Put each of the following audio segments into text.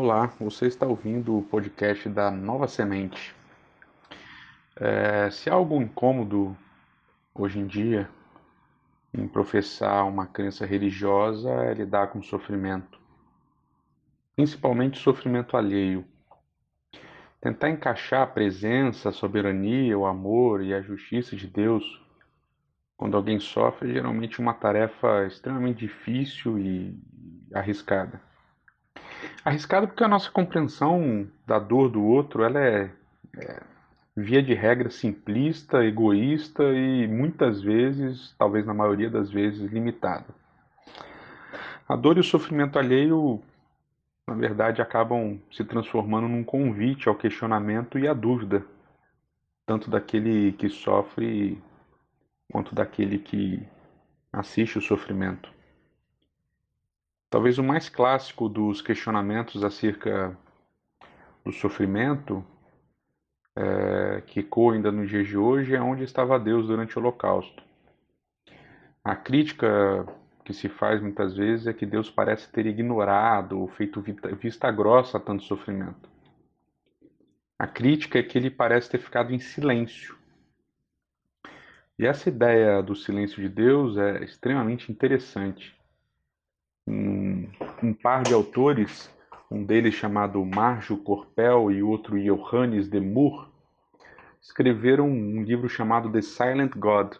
Olá, você está ouvindo o podcast da Nova Semente. É, se há algum incômodo hoje em dia em professar uma crença religiosa é lidar com sofrimento, principalmente sofrimento alheio. Tentar encaixar a presença, a soberania, o amor e a justiça de Deus quando alguém sofre é geralmente uma tarefa extremamente difícil e arriscada. Arriscada porque a nossa compreensão da dor do outro ela é, é via de regra simplista, egoísta e muitas vezes, talvez na maioria das vezes, limitada. A dor e o sofrimento alheio, na verdade, acabam se transformando num convite ao questionamento e à dúvida, tanto daquele que sofre quanto daquele que assiste o sofrimento. Talvez o mais clássico dos questionamentos acerca do sofrimento, é, que ecoa ainda nos dias de hoje, é onde estava Deus durante o Holocausto. A crítica que se faz muitas vezes é que Deus parece ter ignorado ou feito vista grossa a tanto sofrimento. A crítica é que ele parece ter ficado em silêncio e essa ideia do silêncio de Deus é extremamente interessante. Um, um par de autores, um deles chamado Marjo Corpel e outro Johannes de Moor, escreveram um livro chamado The Silent God,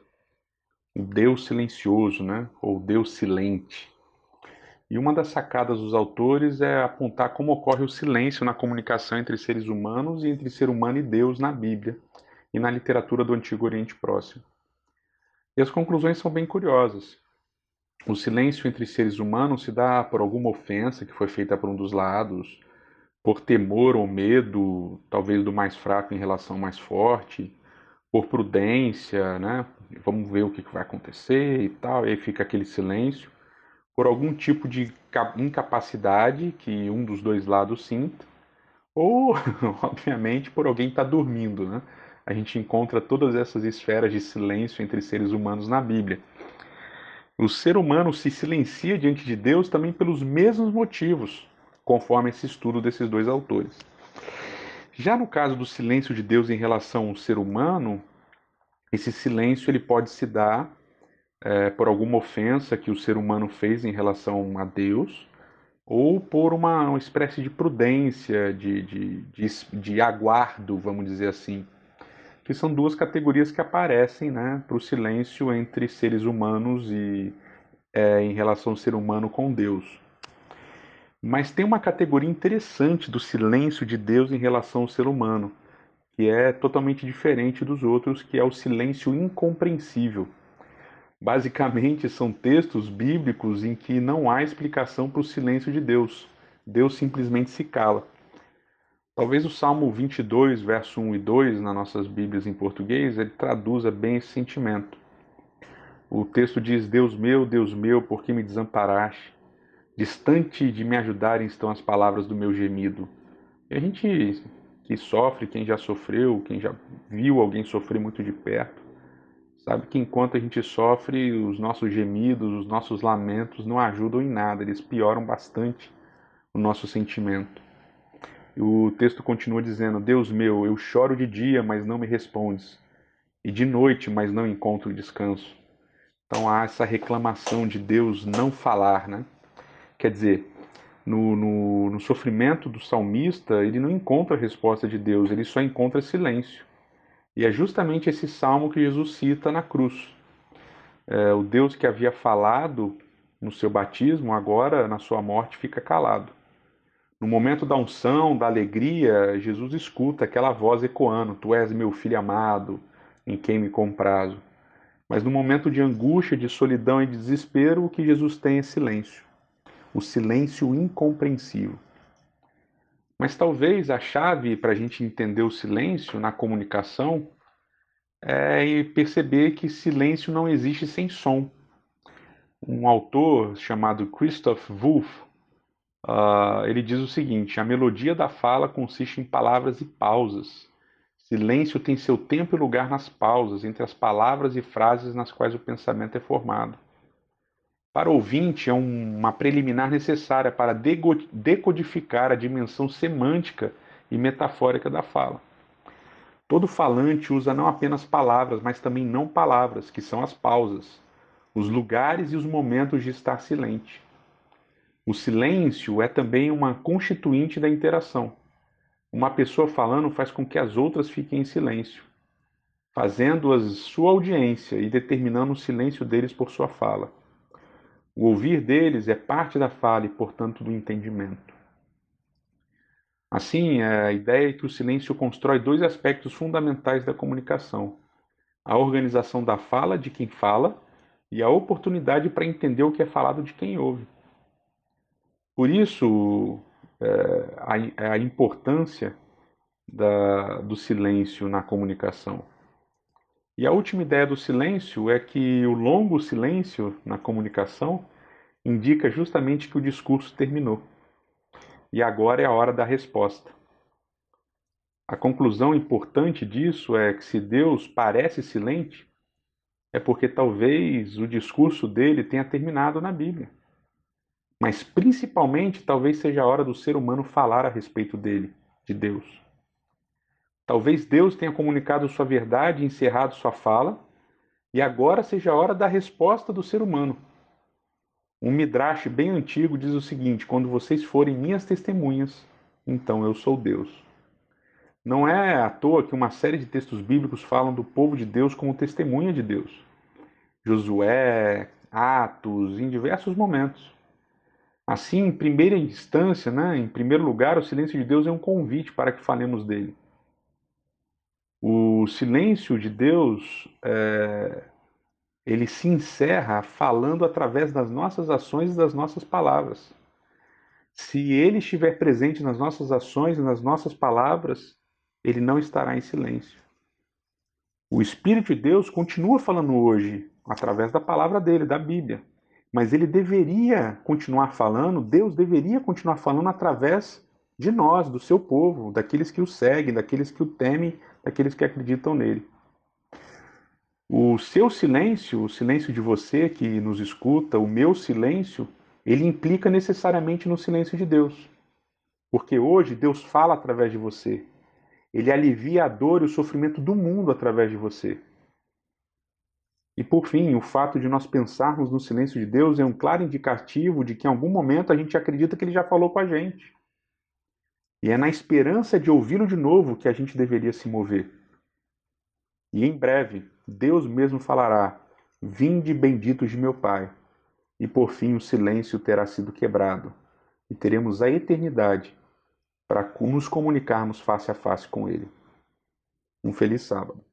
o Deus silencioso, né? ou Deus silente. E uma das sacadas dos autores é apontar como ocorre o silêncio na comunicação entre seres humanos e entre ser humano e Deus na Bíblia e na literatura do Antigo Oriente Próximo. E as conclusões são bem curiosas. O silêncio entre seres humanos se dá por alguma ofensa que foi feita por um dos lados, por temor ou medo, talvez do mais fraco em relação ao mais forte, por prudência, né? Vamos ver o que vai acontecer e tal, e aí fica aquele silêncio, por algum tipo de incapacidade que um dos dois lados sinta, ou, obviamente, por alguém estar tá dormindo, né? a gente encontra todas essas esferas de silêncio entre seres humanos na Bíblia. O ser humano se silencia diante de Deus também pelos mesmos motivos, conforme esse estudo desses dois autores. Já no caso do silêncio de Deus em relação ao ser humano, esse silêncio ele pode se dar é, por alguma ofensa que o ser humano fez em relação a Deus, ou por uma, uma espécie de prudência, de, de, de, de aguardo, vamos dizer assim que são duas categorias que aparecem né, para o silêncio entre seres humanos e é, em relação ao ser humano com Deus. Mas tem uma categoria interessante do silêncio de Deus em relação ao ser humano, que é totalmente diferente dos outros, que é o silêncio incompreensível. Basicamente, são textos bíblicos em que não há explicação para o silêncio de Deus. Deus simplesmente se cala. Talvez o Salmo 22, verso 1 e 2, nas nossas Bíblias em português, ele traduza bem esse sentimento. O texto diz: Deus meu, Deus meu, por que me desamparaste? Distante de me ajudarem estão as palavras do meu gemido. E a gente que sofre, quem já sofreu, quem já viu alguém sofrer muito de perto, sabe que enquanto a gente sofre, os nossos gemidos, os nossos lamentos não ajudam em nada, eles pioram bastante o nosso sentimento. O texto continua dizendo: Deus meu, eu choro de dia, mas não me respondes, e de noite, mas não encontro descanso. Então há essa reclamação de Deus não falar, né? Quer dizer, no, no, no sofrimento do salmista, ele não encontra a resposta de Deus, ele só encontra silêncio. E é justamente esse salmo que Jesus cita na cruz. É, o Deus que havia falado no seu batismo, agora na sua morte fica calado. No momento da unção, da alegria, Jesus escuta aquela voz ecoando: Tu és meu filho amado, em quem me comprazo. Mas no momento de angústia, de solidão e de desespero, o que Jesus tem é silêncio. O silêncio incompreensível. Mas talvez a chave para a gente entender o silêncio na comunicação é perceber que silêncio não existe sem som. Um autor chamado Christoph Wolff Uh, ele diz o seguinte: a melodia da fala consiste em palavras e pausas. Silêncio tem seu tempo e lugar nas pausas, entre as palavras e frases nas quais o pensamento é formado. Para o ouvinte, é uma preliminar necessária para decodificar a dimensão semântica e metafórica da fala. Todo falante usa não apenas palavras, mas também não palavras, que são as pausas, os lugares e os momentos de estar silente. O silêncio é também uma constituinte da interação. Uma pessoa falando faz com que as outras fiquem em silêncio, fazendo-as sua audiência e determinando o silêncio deles por sua fala. O ouvir deles é parte da fala e, portanto, do entendimento. Assim, a ideia é que o silêncio constrói dois aspectos fundamentais da comunicação: a organização da fala de quem fala e a oportunidade para entender o que é falado de quem ouve. Por isso, é, a, a, importância da, do silêncio na comunicação. E a última ideia do silêncio é que o longo silêncio na comunicação indica justamente que o discurso terminou e agora é a hora da resposta. A conclusão importante disso é que se Deus parece silente, é porque talvez o discurso dele tenha terminado na Bíblia. Mas principalmente, talvez seja a hora do ser humano falar a respeito dele, de Deus. Talvez Deus tenha comunicado sua verdade e encerrado sua fala, e agora seja a hora da resposta do ser humano. Um midrash bem antigo diz o seguinte: quando vocês forem minhas testemunhas, então eu sou Deus. Não é à toa que uma série de textos bíblicos falam do povo de Deus como testemunha de Deus. Josué, Atos, em diversos momentos. Assim, em primeira instância, né, em primeiro lugar, o silêncio de Deus é um convite para que falemos dele. O silêncio de Deus é, ele se encerra falando através das nossas ações e das nossas palavras. Se ele estiver presente nas nossas ações e nas nossas palavras, ele não estará em silêncio. O Espírito de Deus continua falando hoje através da palavra dele, da Bíblia. Mas ele deveria continuar falando, Deus deveria continuar falando através de nós, do seu povo, daqueles que o seguem, daqueles que o temem, daqueles que acreditam nele. O seu silêncio, o silêncio de você que nos escuta, o meu silêncio, ele implica necessariamente no silêncio de Deus. Porque hoje Deus fala através de você. Ele alivia a dor e o sofrimento do mundo através de você. E por fim, o fato de nós pensarmos no silêncio de Deus é um claro indicativo de que em algum momento a gente acredita que ele já falou com a gente. E é na esperança de ouvi-lo de novo que a gente deveria se mover. E em breve, Deus mesmo falará: Vinde benditos de meu Pai. E por fim o silêncio terá sido quebrado, e teremos a eternidade para nos comunicarmos face a face com Ele. Um feliz sábado.